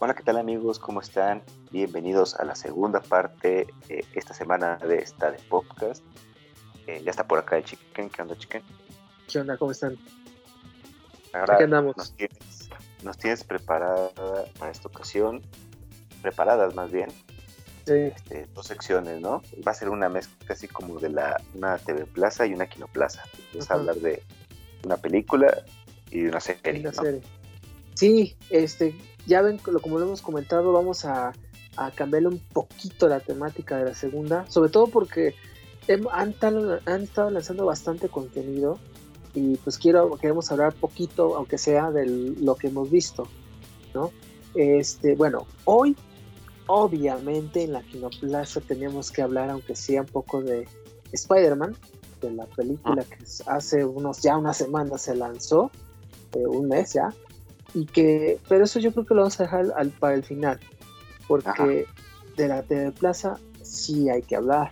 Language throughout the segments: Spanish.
Hola, ¿qué tal amigos? ¿Cómo están? Bienvenidos a la segunda parte eh, esta semana de esta de podcast. Eh, ya está por acá el Chicken. ¿Qué onda, Chicken? ¿Qué onda? ¿Cómo están? Ahora Aquí andamos. Nos tienes, nos tienes preparada para esta ocasión, preparadas más bien, Sí, este, dos secciones, ¿no? Va a ser una mezcla así como de la, una TV Plaza y una Kino Plaza. Vamos a hablar de una película y de una serie. la ¿no? serie. Sí, este, ya ven, lo- como lo hemos comentado, vamos a, a cambiarle un poquito la temática de la segunda, sobre todo porque han, estado lanzando bastante contenido y pues quiero, queremos hablar poquito, aunque sea de lo que hemos visto, ¿no? Este, bueno, hoy, obviamente, en la Kinoplaza teníamos que hablar, aunque sea un poco de Spider-Man, de la película que s- hace unos, ya unas semanas se lanzó, eh, un mes ya, y que, pero eso yo creo que lo vamos a dejar al, para el final, porque Ajá. de la TV Plaza sí hay que hablar,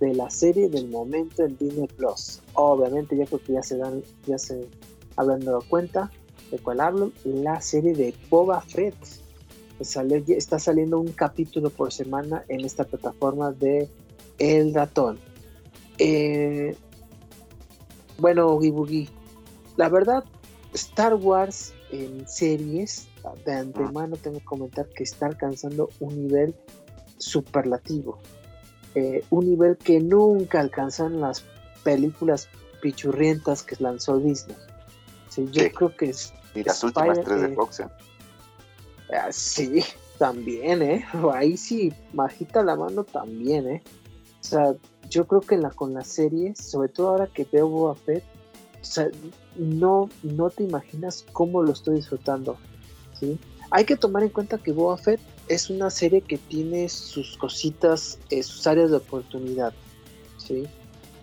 de la serie del momento en Disney Plus. Obviamente, yo creo que ya se dan, ya se habrán dado cuenta de cuál hablo, la serie de Boba Fett. sale- está saliendo un capítulo por semana en esta plataforma de El Ratón. Eh, bueno, Oogie Boogie, la verdad, Star Wars en series, de antemano tengo que comentar que está alcanzando un nivel superlativo. Eh, un nivel que nunca alcanzan las películas pichurrientas que lanzó Disney. Sí, yo Sí. creo que es, Y las últimas tres de Fox, ¿eh? ah, sí, también, ¿eh? Ahí sí, bajita la mano también, ¿eh? O sea, yo creo que la, con las series, sobre todo ahora que veo Boba Fett, o sea, no, no te imaginas cómo lo estoy disfrutando, ¿sí? Hay que tomar en cuenta que Boba Fett es una serie que tiene sus cositas, eh, sus áreas de oportunidad, ¿sí?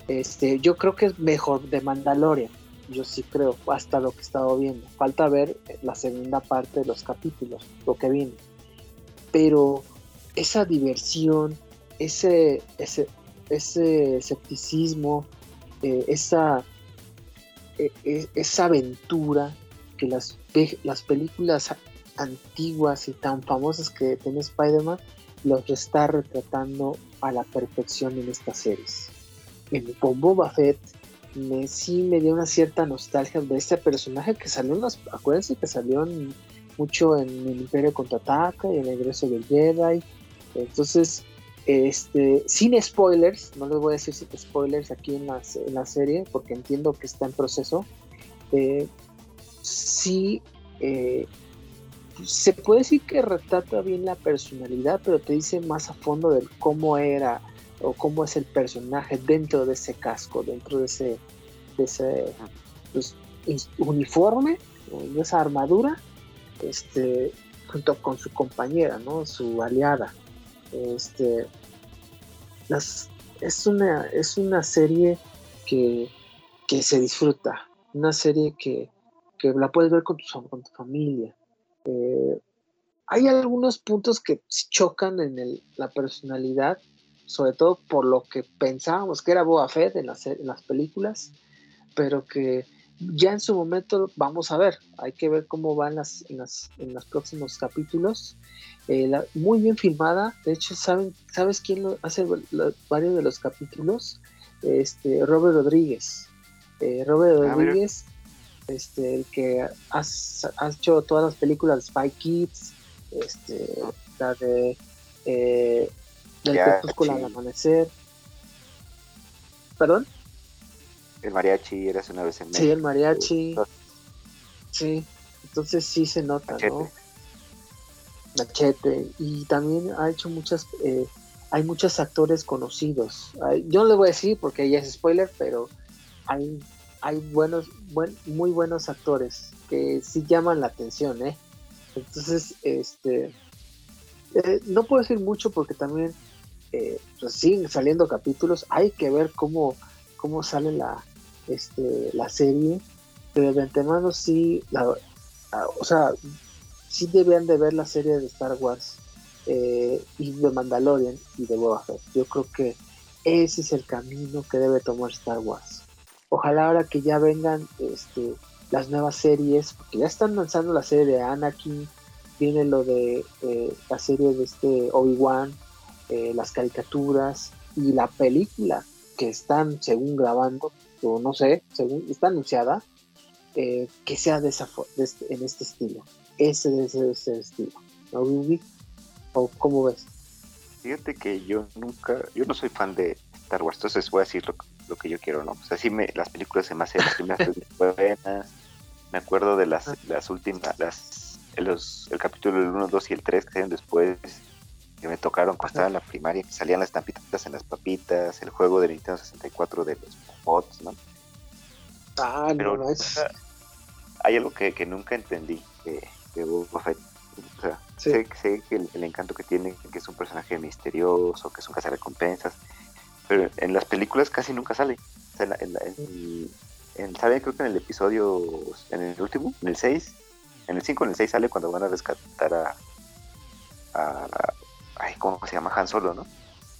Este, yo creo que es mejor de Mandalorian, yo sí creo, hasta lo que he estado viendo. Falta ver la segunda parte de los capítulos, lo que viene. Pero esa diversión, ese, ese, ese escepticismo, eh, esa, eh, eh, esa aventura que las, las películas antiguas y tan famosas que tiene Spider-Man los está retratando a la perfección en estas series. En, con Boba Fett me, sí me dio una cierta nostalgia de este personaje que salió en las, acuérdense que salió en- mucho en el Imperio Contraataca y en el regreso del Jedi. Entonces, este, sin spoilers, no les voy a decir spoilers aquí en la, serie, porque entiendo que está en proceso. eh, sí, eh, se puede decir que retrata bien la personalidad, pero te dice más a fondo de cómo era o cómo es el personaje dentro de ese casco, dentro de ese, pues, uniforme, de esa armadura, este, junto con su compañera, ¿no? Su aliada. Este, es, una, es una serie que, que se disfruta, una serie que, que la puedes ver con tu, con tu familia. Eh, hay algunos puntos que chocan en el- la personalidad, sobre todo por lo que pensábamos que era Boba Fett en las, en las películas, pero que ya en su momento vamos a ver, hay que ver cómo van las, en, las, en los próximos capítulos. Eh, la- muy bien filmada, de hecho, ¿saben, ¿sabes quién lo hace lo- varios de los capítulos? Este, Robert Rodríguez. Eh, Robert Ah, mira. Rodríguez, este, el que ha, ha hecho todas las películas de Spy Kids, este, la de eh, Del crepúsculo al amanecer. ¿Perdón? El mariachi eres una vez en Sí, el México. mariachi. Sí, entonces sí se nota, ¿no? Machete. Machete. Y también ha hecho muchas, eh, hay muchos actores conocidos. Yo no le voy a decir porque ya es spoiler, pero hay, hay buenos, buen, muy buenos actores que sí llaman la atención, ¿eh? Entonces, este, eh, no puedo decir mucho porque también eh, pues siguen saliendo capítulos. Hay que ver cómo, cómo sale la, este, la serie. Pero de antemano sí, la- ah, o sea, sí debían de ver la serie de Star Wars eh, y de Mandalorian y de Boba Fett. Yo creo que ese es el camino que debe tomar Star Wars. Ojalá ahora que ya vengan este, las nuevas series, porque ya están lanzando la serie de Anakin, viene lo de eh, la serie de este Obi-Wan, eh, las caricaturas y la película que están según grabando, o no sé, según está anunciada, eh, que sea de esa este, en este estilo. Ese de ese, estilo. ¿No, ¿O cómo ves? Fíjate que yo nunca, yo no soy fan de Star Wars, entonces voy a decir lo, que yo quiero, ¿no? O sea, sí me, las películas se me hacen las primeras buenas, me acuerdo de las, las últimas, las, los, el capítulo del 1, 2 y el 3 que salieron después, que me tocaron cuando estaba en la primaria, que salían las estampitas en las papitas, el juego de Nintendo 64 de los bots, ¿no? Ah, Pero no, es... hay algo que, que nunca entendí de, de Boba Fett. O sea, sé, sé, que el, encanto que tiene, que es un personaje misterioso, que es un cazarrecompensas, pero en las películas casi nunca sale. O sea, en, en, en, ¿saben? Creo que en el episodio, en el último, en el 6, en el 5 en el 6 sale cuando van a rescatar a, a, ay, ¿cómo se llama? Han Solo, ¿no?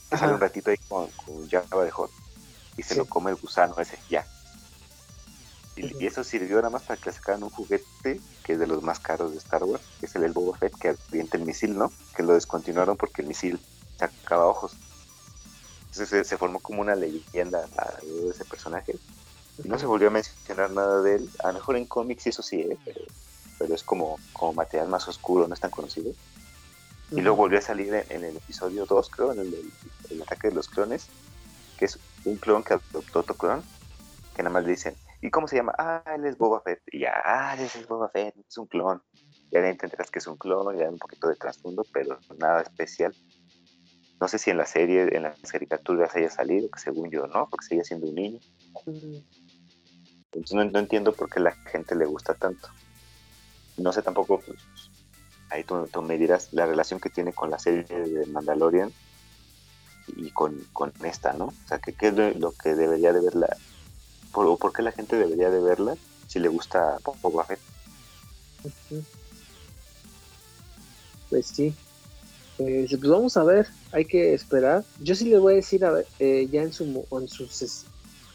Sale un ratito ahí con, con Java de Hot y se lo come el gusano ese, ya. Y, eso sirvió nada más para que le sacaran un juguete que es de los más caros de Star Wars, que es el, el Boba Fett que avienta el misil, ¿no? Que lo descontinuaron porque el misil sacaba ojos. Entonces se, formó como una leyenda de ese personaje. Y no se volvió a mencionar nada de él. A lo mejor en cómics eso sí, ¿eh? pero, es como, como material más oscuro, no es tan conocido. Y luego volvió a salir en, el episodio 2, creo, en el, ataque de los clones, que es un clon que adoptó otro clon, que nada más le dicen, ¿y cómo se llama? Ah, él es Boba Fett. Y ya, ah, ese es Boba Fett, es un clon. Ya entenderás que es un clon, ya un poquito de trasfondo, pero nada especial. No sé si en la serie, en las caricaturas haya salido, que según yo no, porque sigue siendo un niño. Entonces no, entiendo por qué la gente le gusta tanto. No sé tampoco, pues, ahí tú, me dirás la relación que tiene con la serie de Mandalorian y con, esta, ¿no? O sea, ¿qué, es lo que debería de verla? ¿Por, ¿Por qué la gente debería de verla si le gusta Boba Fett? Pues sí, eh, pues vamos a ver, hay que esperar. Yo sí le voy a decir a eh, ya en su, en su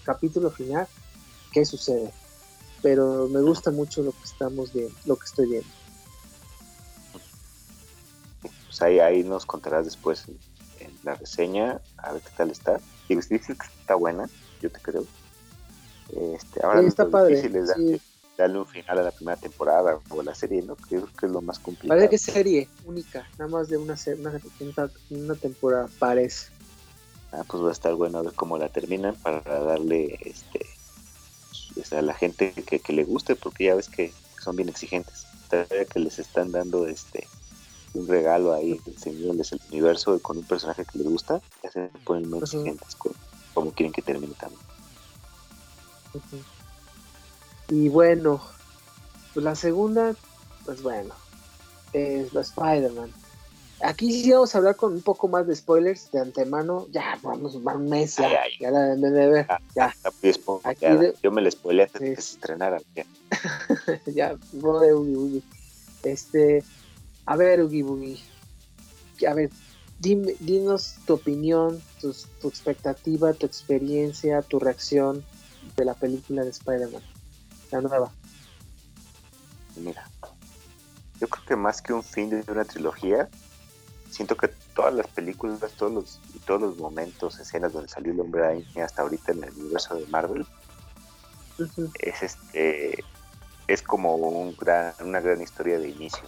capítulo final qué sucede. Pero me gusta mucho lo que estamos viendo, lo que estoy viendo. Pues ahí, ahí nos contarás después en, la reseña a ver qué tal está. Y si dices que está buena, yo te creo. Este, ahora sí, está padre. Sí darle un final a la primera temporada o a la serie, ¿no? Creo que es lo más complicado. Parece que es serie única, nada más de una, una, una temporada, parece. Ah, pues va a estar bueno a ver cómo la terminan para darle este pues, a la gente que, que, le guste, porque ya ves que son bien exigentes. Todavía que les están dando este un regalo ahí, enseñándoles el universo con un personaje que les gusta, ya se ponen muy exigentes con cómo quieren que termine también. Y bueno, pues la segunda, pues bueno, es la Spider-Man. Aquí sí vamos a hablar con un poco más de spoilers de antemano. Ya, vamos un mes, ya, ya la deben de ver. Ah, ya. Yo me la spoilé antes de que se estrenara. Ya, ya de Este, a ver, Ugi Boogie. A ver, dime, dinos tu opinión, tu, tu expectativa, tu experiencia, tu reacción de la película de Spider-Man nueva? Mira, yo creo que más que un fin de una trilogía, siento que todas las películas, todos los, todos los momentos, escenas donde salió el hombre araña hasta ahorita en el universo de Marvel, es este es como un gran, una gran historia de inicio.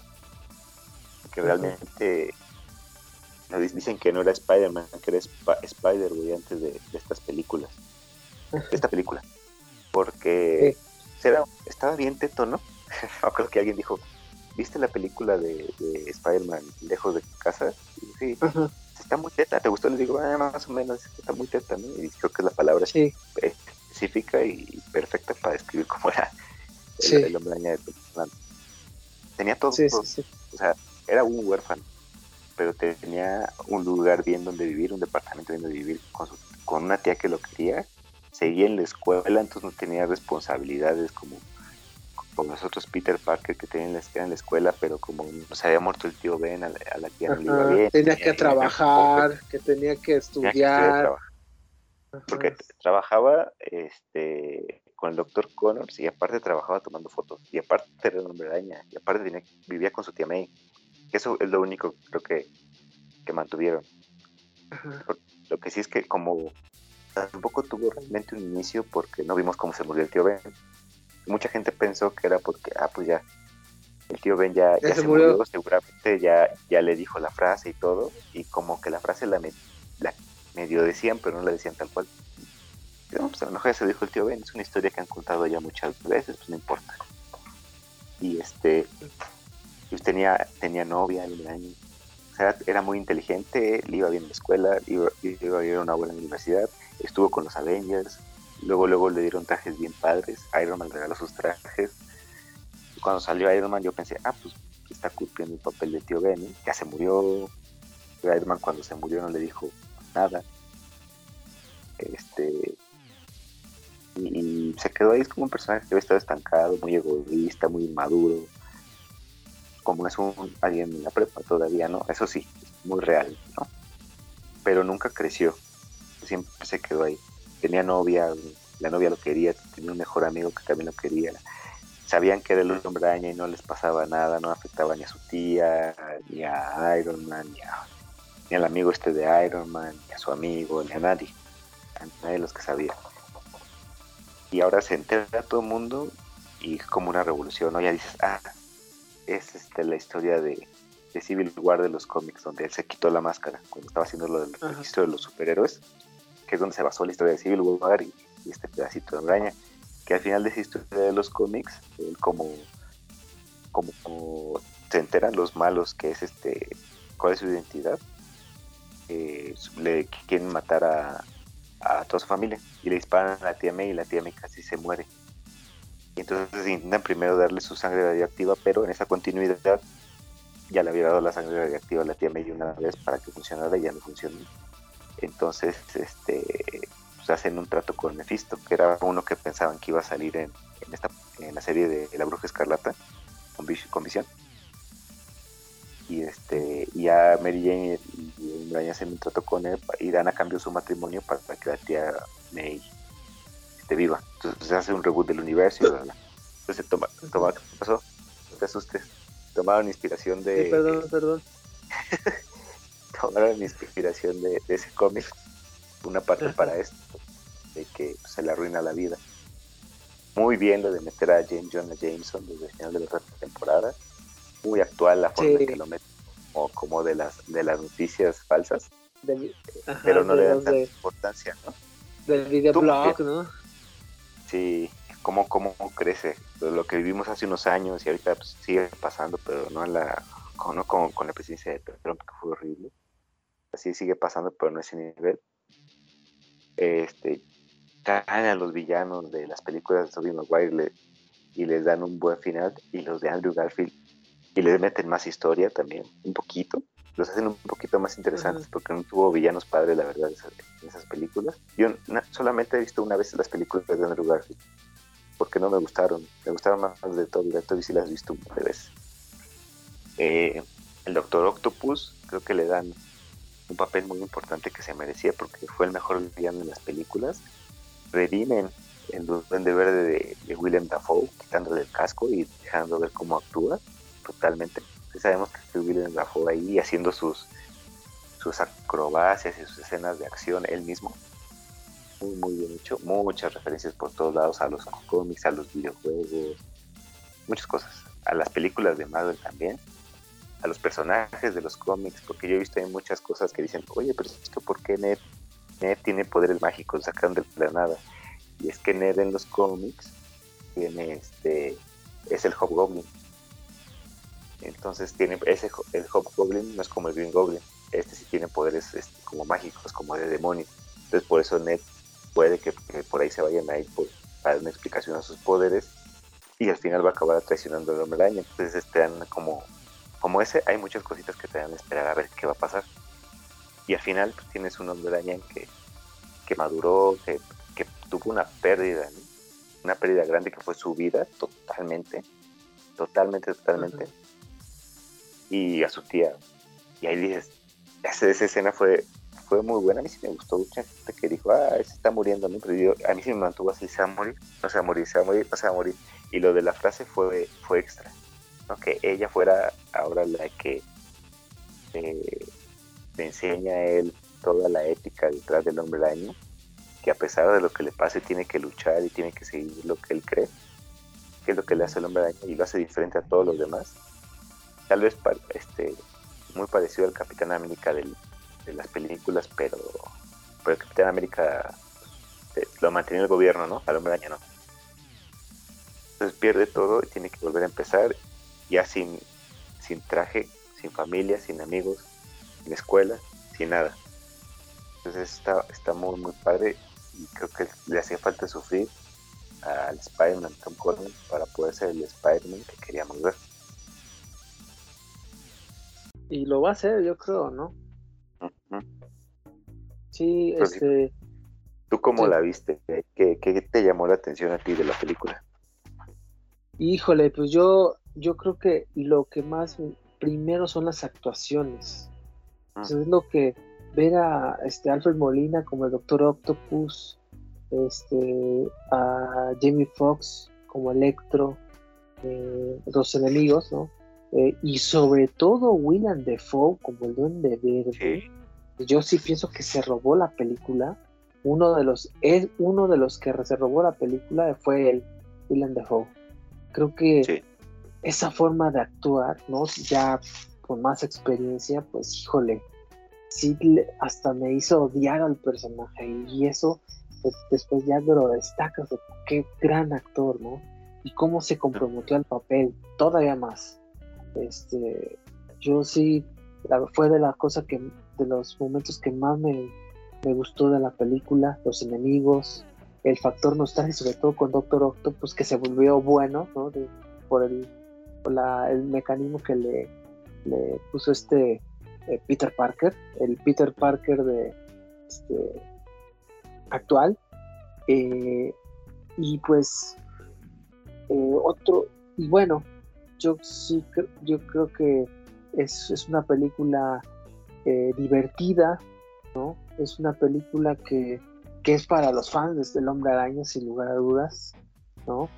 Que realmente nos dicen que no era Spider-Man, que era Spider, way antes de, estas películas. esta película. Porque estaba bien teto, ¿no? creo que alguien dijo, ¿viste la película de, Spider-Man lejos de casa? sí, está muy teta, ¿te gustó? Le digo, ah, más o menos, está muy teta, ¿no? Y creo que es la palabra específica y perfecta para describir cómo era el, hombre de Tenía todo, o sea, era un huérfano, pero tenía un lugar bien donde vivir, un departamento bien donde vivir, con, con una tía que lo quería seguía en la escuela, entonces no tenía responsabilidades como, como los otros Peter Parker que tenían en la escuela, pero como se había muerto el tío Ben, a la, tía no le iba bien. Tenía, que trabajar, que tenía que estudiar. porque trabajaba este con el doctor Connors y aparte trabajaba tomando fotos y aparte era un hombre araña y aparte vivía con su tía May Eso es lo único creo que, que mantuvieron. Lo que sí es que como tampoco tuvo realmente un inicio porque no vimos cómo se murió el tío Ben. Mucha gente pensó que era porque, ah, pues ya, el tío Ben ya, se, murió. seguramente ya, ya le dijo la frase y todo, y como que la frase la, la medio decían, pero no la decían tal cual. No, pues a lo mejor ya se dijo el tío Ben, es una historia que han contado ya muchas veces, pues no importa. Y este, pues tenía, tenía novia. O sea, era muy inteligente, le iba bien en la escuela, iba, iba a ir a una buena universidad, estuvo con los Avengers, luego luego le dieron trajes bien padres, Iron Man regaló sus trajes. Cuando salió Iron Man yo pensé, ah, pues está cumpliendo el papel de tío Ben, ya se murió. Iron Man cuando se murió no le dijo nada. Este y, se quedó ahí como un personaje que había estado estancado, muy egoísta, muy inmaduro. Como es un alguien en la prepa todavía, ¿no? Eso sí, muy real, ¿no? Pero nunca creció siempre se quedó ahí. Tenía novia, la novia lo quería, tenía un mejor amigo que también lo quería. Sabían que era el hombre y no les pasaba nada, no afectaba ni a su tía, ni a Iron Man, ni, ni al amigo este de Iron Man, ni a su amigo, ni a nadie. A nadie de los que sabía. Y ahora se entera todo el mundo y es como una revolución, ¿no? Ya dices, ah, es este, la historia de, de Civil War de los cómics, donde él se quitó la máscara cuando estaba haciendo lo del registro de los superhéroes que es donde se basó la historia de Civil War y, este pedacito de araña, que al final de esa historia de los cómics, como, como, se enteran los malos que es este, cuál es su identidad, eh, le quieren matar a, a toda su familia y le disparan a la tía May y la tía May casi se muere. Y entonces intentan primero darle su sangre radioactiva, pero en esa continuidad ya le había dado la sangre radioactiva a la tía May una vez para que funcionara y ya no funcionó. Entonces, este, pues hacen un trato con Mephisto, que era uno que pensaban que iba a salir en, esta, en la serie de La Bruja Escarlata, con, con Visión. Y este, ya Mary Jane y, y hacen un trato con él y dan a cambio su matrimonio para, que la tía May esté viva. Entonces se hace un reboot del universo y Entonces toma, toma, ¿qué pasó? No te asustes. Tomaron inspiración de. Sí, perdón, perdón. tomaron inspiración de, ese cómic, una parte para esto, de que se le arruina la vida. Muy bien lo de meter a James Jonah Jameson desde el final de la temporada. Muy actual la forma en que lo mete como, de las de las noticias falsas. pero no le dan tanta importancia, ¿no? Del videoblog, ¿no? Sí, cómo, cómo crece. Lo que vivimos hace unos años y ahorita pues, sigue pasando, pero no, la, con, con, con la presidencia de Trump, que fue horrible así sigue pasando, pero no es ese nivel. Este, caen a los villanos de las películas de Tobey Maguire y les dan un buen final, y los de Andrew Garfield, y les meten más historia también, un poquito, los hacen un poquito más interesantes, porque no tuvo villanos padres, la verdad, en esas películas. Yo solamente he visto una vez las películas de Andrew Garfield, porque no me gustaron, me gustaron más de Toby, de Toby sí las he visto un par de veces. Eh, el Doctor Octopus, creo que le dan un papel muy importante que se merecía porque fue el mejor villano en las películas. Redimen el Duende Verde de, William Dafoe, quitándole el casco y dejando ver cómo actúa totalmente. Sabemos que William Dafoe ahí haciendo sus, sus acrobacias y sus escenas de acción él mismo. Muy, muy bien hecho. Muchas referencias por todos lados a los cómics, a los videojuegos, muchas cosas. A las películas de Marvel también a los personajes de los cómics, porque yo he visto hay muchas cosas que dicen, oye, pero es que ¿por qué Ned, Ned tiene poderes mágicos? Sacan de la nada. Y es que Ned en los cómics tiene este, es el Hobgoblin. Entonces tiene ese el Hobgoblin no es como el Green Goblin, este sí tiene poderes este, como mágicos, como de demonios. Entonces por eso Ned puede que, por ahí se vayan a ir por, para dar una explicación a sus poderes y al final va a acabar traicionando al hombre araña. Entonces están como como ese, hay muchas cositas que te dan a esperar a ver qué va a pasar. Y al final pues, tienes un hombre araña que, que maduró, que, tuvo una pérdida, una pérdida grande que fue su vida totalmente, totalmente, totalmente. Y a su tía. Y ahí dices, esa, esa escena fue, fue muy buena, a mí sí me gustó mucha gente que dijo, ah, se está muriendo, ¿no? Pero a mí sí me mantuvo así, se va a morir, no se va a morir, se va a morir, no se va a morir. Y lo de la frase fue, fue extra que ella fuera ahora la que eh, le enseña a él toda la ética detrás del hombre araña, que a pesar de lo que le pase tiene que luchar y tiene que seguir lo que él cree, que es lo que le hace el hombre araña y lo hace diferente a todos los demás. Tal vez este, muy parecido al Capitán América de las películas, pero, pero el Capitán América eh, lo mantiene el gobierno, ¿no? Al hombre araña no. Entonces pierde todo y tiene que volver a empezar ya sin, sin traje, sin familia, sin amigos, sin escuela, sin nada. Entonces está, está muy, muy padre y creo que le hacía falta sufrir al Spider-Man Tom Holland para poder ser el Spider-Man que queríamos ver. Y lo va a hacer, yo creo, ¿no? Sí, pues este... ¿Tú cómo la viste? ¿Qué, ¿Qué, te llamó la atención a ti de la película? Híjole, pues yo, yo creo que lo que más primero son las actuaciones. Mm. es lo que ver a este Alfred Molina como el Doctor Octopus, este, a Jamie Foxx como Electro, eh, los enemigos, ¿no? Eh, y sobre todo William Defoe como el Duende Verde. Yo sí pienso que se robó la película. Uno de los, es uno de los que se robó la película fue el William Defoe. Creo que esa forma de actuar, ¿no? Ya con más experiencia, pues híjole, sí hasta me hizo odiar al personaje y eso pues, después ya lo destacas de qué gran actor, ¿no? Y cómo se comprometió al papel, todavía más. Este, yo sí, fue de las cosas que, de los momentos que más me, gustó de la película, los enemigos, el factor nostalgia, sobre todo con Doctor Octopus, que se volvió bueno, ¿no? por el, el mecanismo que le, le puso este eh, Peter Parker, el Peter Parker de este, actual. Eh, y pues eh, otro, y bueno, yo sí yo creo que es, es una película divertida, ¿no? Es una película que, que es para los fans del Hombre Araña, sin lugar a dudas, ¿no?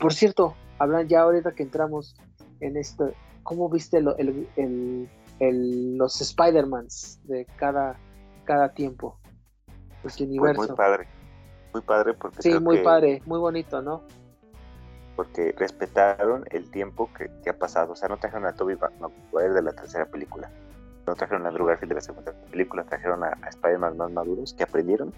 por cierto, hablan ya ahorita que entramos en esto, ¿cómo viste el, el, los Spider-Mans de cada, cada tiempo. Este universo. muy padre. Muy padre porque. Sí, muy padre, muy bonito, ¿no? Porque respetaron el tiempo que, ha pasado. O sea, no trajeron a Toby Maguire de la tercera película. No trajeron a Andrew Garfield de la segunda película. Trajeron a, Spider-Man más maduros que aprendieron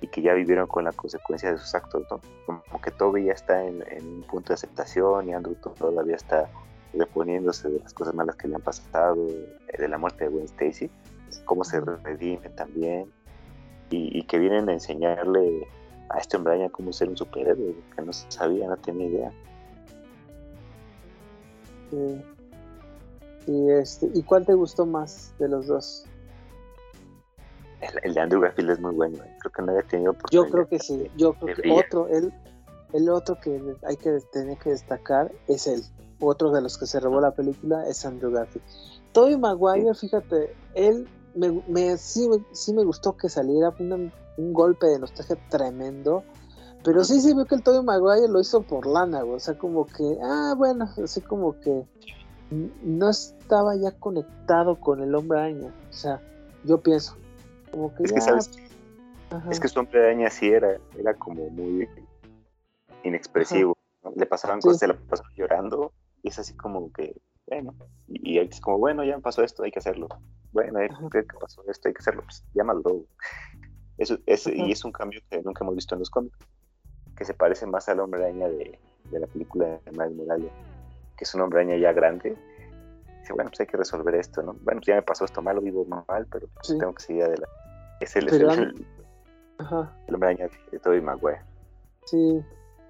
y que ya vivieron con la consecuencia de sus actos, ¿no? Como que Toby ya está en, en un punto de aceptación y Andrew todavía está reponiéndose de las cosas malas que le han pasado, eh, de la muerte de Gwen Stacy, cómo se redime también, y, que vienen a enseñarle a este hombre cómo ser un superhéroe, que no sabía, no tenía idea. Y, este, ¿Y cuál te gustó más de los dos? El, de Andrew Garfield es muy bueno, eh. creo que no había tenido Yo creo que sí, yo creo que otro, el, el otro que hay que tener que destacar es él otro de los que se robó la película es Andrew Garfield. Tobey Maguire, fíjate, él me, me, sí, sí, me gustó que saliera un golpe de nostalgia tremendo, pero sí se vio que el Tobey Maguire lo hizo por lana, o sea, como que, ah, bueno, así como que no estaba ya conectado con el hombre araña, o sea, yo pienso, como que es que sabes, es que su hombre araña sí era, era como muy inexpresivo, le pasaban cosas, se la pasaban llorando, y es así como que, bueno, y, es como, bueno, ya me pasó esto, hay que hacerlo. Bueno, ¿qué, pasó esto? Hay que hacerlo, pues llámalo. Eso, es, y es un cambio que nunca hemos visto en los cómics, que se parece más al hombre araña de, de la película de Miles Morales, que es un hombre araña ya grande. Dice, bueno, pues hay que resolver esto, ¿no? Bueno, pues ya me pasó esto mal, lo vivo mal, pero pues tengo que seguir adelante. Es el, el, el, hombre araña de Tobey Maguire. Sí,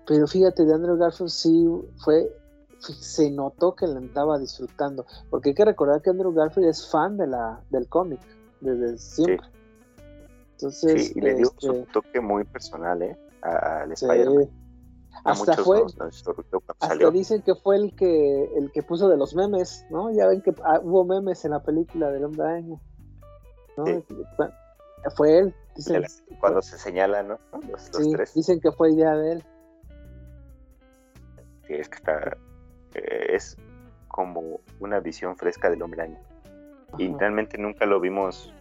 pero fíjate, de Andrew Garfield sí fue se notó que la estaba disfrutando, porque hay que recordar que Andrew Garfield es fan de la, del cómic desde siempre. Entonces, y le dio un este, toque muy personal, ¿eh? Al Spider-Man. Hasta fue, hasta dicen que fue el que el que puso de los memes, ¿no? Ya ven que ah, hubo memes en la película del Hombre Año, ¿no? Fue él. cuando se señalan, ¿no? Los, tres. Dicen que fue idea de él. Sí, es que está, eh, es como una visión fresca del hombre año. Y realmente nunca lo vimos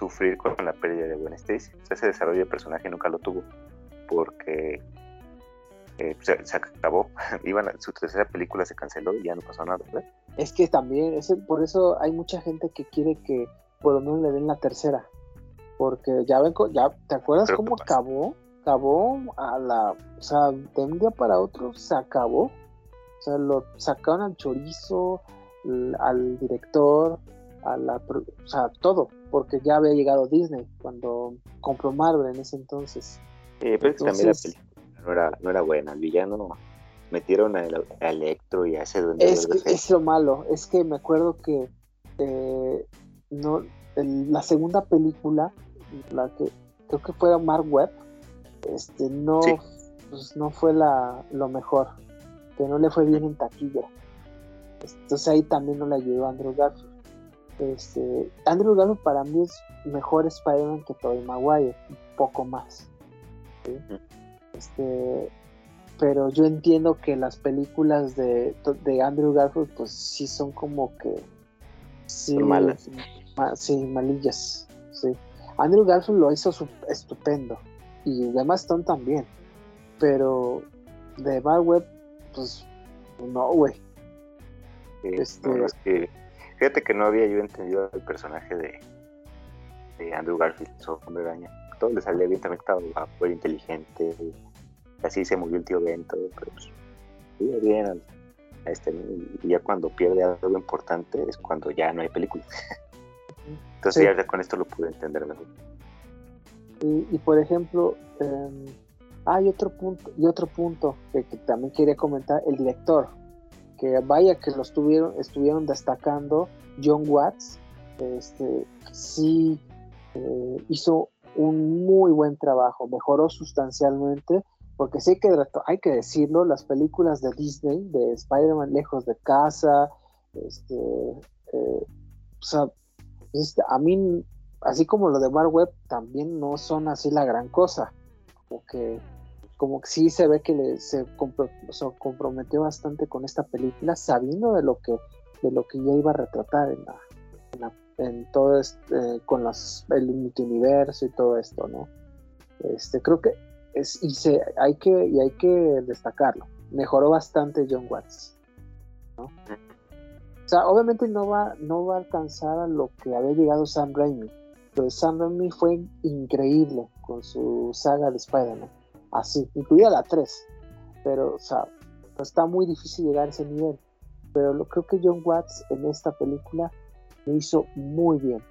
sufrir con la pérdida de Gwen Stacy. ese desarrollo de personaje nunca lo tuvo. Porque eh, se, acabó. Iban su tercera película se canceló y ya no pasó nada. Es que también, es, por eso hay mucha gente que quiere que por lo menos le den la tercera. Porque ya ven, ya, ¿te acuerdas cómo acabó? Acabó a la, o sea, de un día para otro se acabó. O sea, lo sacaron al chorizo, al director, a la, o sea, todo, porque ya había llegado Disney cuando compró Marvel en ese entonces. Eh, pero también la película no era, no era buena, el villano metieron a, Electro y a ese Es, es lo malo, es que me acuerdo que eh, no, la segunda película, la que creo que fue Mark Webb, este, no, pues, no fue la, lo mejor, que no le fue bien en taquilla. Entonces ahí también no le ayudó Andrew Garfield. Este, Andrew Garfield para mí es mejor Spider-Man que Tobey Maguire, un poco más. Este, pero yo entiendo que las películas de, de Andrew Garfield pues sí son como que sí, malas. sí, malillas. Sí. Andrew Garfield lo hizo estupendo y además Stone también. Pero de Bad Web, pues no, güey. este... es que, fíjate que no había yo entendido el personaje de, de Andrew Garfield, hombre araña. Todo le salía bien, también estaba muy inteligente. Así se murió el tío Ben, todo, pero pues, bien a este, y ya cuando pierde algo importante es cuando ya no hay película. Entonces ya con esto lo pude entender mejor. Y, por ejemplo, em, hay otro punto, y otro punto que, también quería comentar, el director, que vaya que lo estuvieron, estuvieron destacando, John Watts, este, sí eh, hizo un muy buen trabajo, mejoró sustancialmente, porque sí que, hay que decirlo, las películas de Disney, de Spider-Man lejos de casa, este, eh, a mí, así como lo de Mark Webb, también no son así la gran cosa. Como que, como que sí se ve que se, comprometió bastante con esta película, sabiendo de lo que, de lo que ya iba a retratar en la, en, todo este, con el multiverso y todo esto, ¿no? Este, creo que es, y hay que, y hay que destacarlo. Mejoró bastante John Watts, ¿no? O sea, obviamente no va, no va a alcanzar a lo que había llegado Sam Raimi. Pero Sam Raimi fue increíble con su saga de Spider-Man. Así, incluida la 3. Pero, o sea, está muy difícil llegar a ese nivel. Pero lo, creo que John Watts en esta película lo hizo muy bien.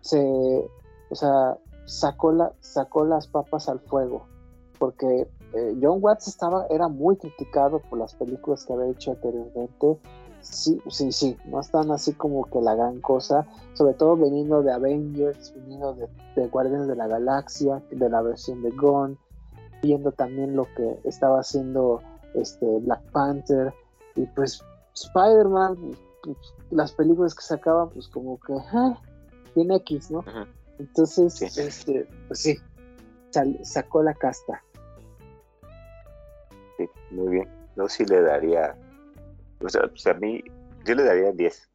Se, o sea, sacó, la, sacó las papas al fuego. Porque eh, John Watts estaba, era muy criticado por las películas que había hecho anteriormente sí, sí, sí, no están así como que la gran cosa, sobre todo veniendo de Avengers, viniendo de, de Guardianes de la Galaxia, de la versión de Gone, viendo también lo que estaba haciendo este Black Panther y pues Spider-Man, pues, las películas que sacaban pues como que ah, tiene X, ¿no? Entonces, este, pues sí, sacó la casta. Sí, muy bien. No, sí le daría o sea, pues a mí, yo le daría 10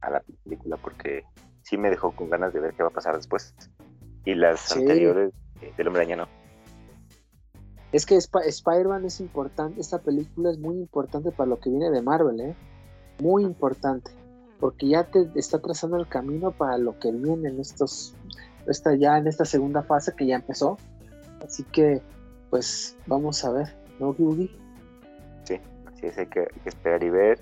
a la película porque sí me dejó con ganas de ver qué va a pasar después. Y las anteriores eh, del Hombre Araña no. Es que Spider-Man es importante, esta película es muy importante para lo que viene de Marvel, ¿eh? Muy importante, porque ya te está trazando el camino para lo que viene en estos, está ya en esta segunda fase que ya empezó. Así que, pues, vamos a ver, ¿no, Judy? Sí, hay que, esperar y ver,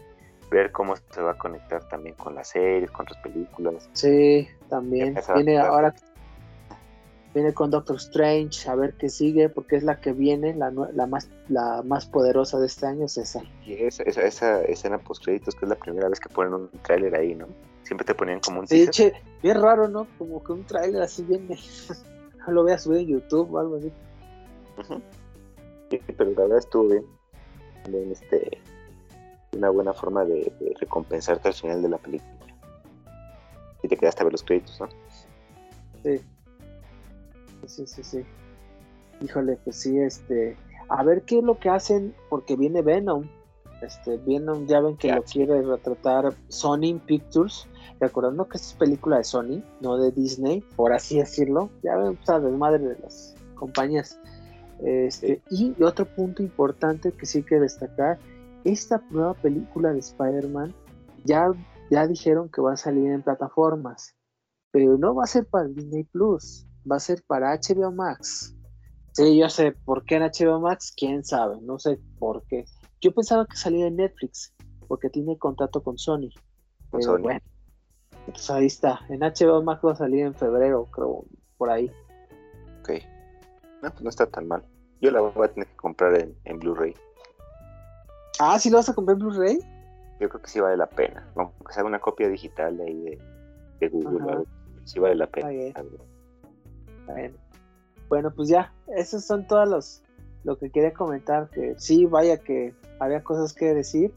ver cómo se va a conectar también con las series, con otras películas. Sí, también. Viene ahora viene con Doctor Strange, a ver qué sigue, porque es la que viene, la, la más la más poderosa de este año es esa. Y esa, esa, esa escena post créditos que es la primera vez que ponen un tráiler ahí, ¿no? Siempre te ponían como un sí, che, bien raro, ¿no? Como que un tráiler así viene. lo voy a subir en YouTube o algo así. Sí, pero la verdad estuvo bien también este, una buena forma de, recompensarte al final de la película. Y te quedaste a ver los créditos, ¿no? Sí. Sí, sí, sí. Híjole, pues sí, este. A ver qué es lo que hacen, porque viene Venom. este, viendo, ya ven que lo quiere retratar Sony Pictures, recordando que esta es película de Sony, no de Disney, por así decirlo, ya ven, o sea, desmadre de las compañías. Este, y otro punto importante que sí hay que destacar, esta nueva película de Spider-Man ya, ya dijeron que va a salir en plataformas, pero no va a ser para Disney Plus, va a ser para HBO Max. Sí, yo sé por qué en HBO Max, quién sabe, no sé por qué. Yo pensaba que salía en Netflix, porque tiene contrato con Sony. Pero bueno, pues ahí está. En HBO Max va a salir en febrero, creo, por ahí. Ok. No, pues no está tan mal. Yo la voy a tener que comprar en, Blu-ray. Ah, ¿sí lo vas a comprar en Blu-ray? Yo creo que sí vale la pena. Aunque sea una copia digital de ahí de, Google, sí vale la pena. Bueno. bueno, pues ya, esos son todos los lo que quería comentar, que sí, vaya que había cosas que decir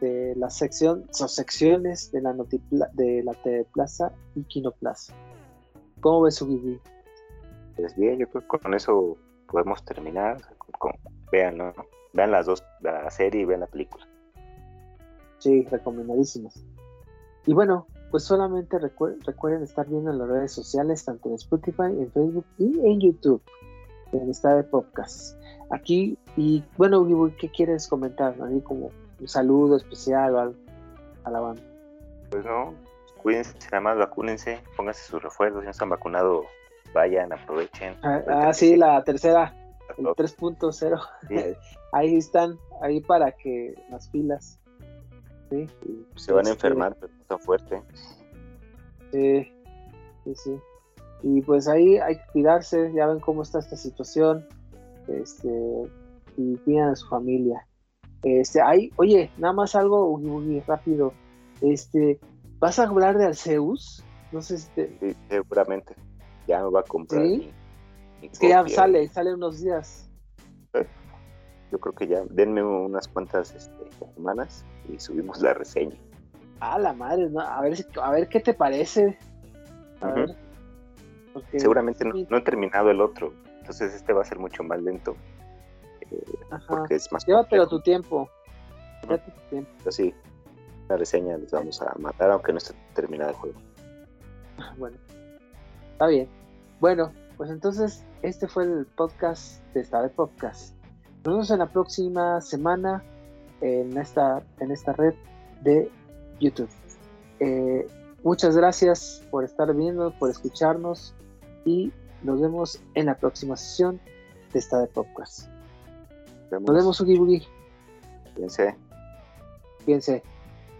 de la sección, son secciones de la de la TV Plaza y Kinoplaza. ¿Cómo ves su video? Pues bien, yo creo que con eso podemos terminar. vean, ¿no? Vean las dos, la serie y vean la película. Sí, recomendadísimas. Y bueno, pues solamente recuerden estar viendo en las redes sociales, tanto en Spotify, en Facebook y en YouTube, en esta de podcast. Aquí, y bueno, ¿qué quieres comentar? Así como un saludo especial o a la banda. Pues no, cuídense, nada más vacúnense, pónganse sus refuerzos, si no están vacunados, vayan, aprovechen. Ah, ah sí, la tercera, el 3.0. ahí están, ahí para que las filas. Sí. Se van a este, enfermar, pero tan fuerte. Sí, sí, sí. Y pues ahí hay que cuidarse, ya ven cómo está esta situación este, y cuidan a su familia. Este, hay, oye, nada más algo muy rápido. Este, ¿vas a hablar de Arceus? No sé si sí, seguramente. Ya me va a comprar. ¿Sí? es que ya sale, sale unos días. Yo creo que ya denme unas cuantas este, semanas y subimos la reseña. Ah, la madre, a ver, a ver qué te parece. Seguramente no, he terminado el otro. Entonces este va a ser mucho más lento. Eh, porque es más Llévatelo tu tiempo. Llévate tu tiempo. Así, la reseña les vamos a matar aunque no esté terminado el juego. Bueno, está bien. Bueno, pues entonces este fue el podcast de esta de podcast. Nos vemos en la próxima semana en esta, en esta red de YouTube. Eh, muchas gracias por estar viendo, por escucharnos y nos vemos en la próxima sesión de esta de podcast. Nos vemos, Ugi Bugi. Fíjense. Fíjense.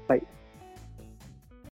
Bye.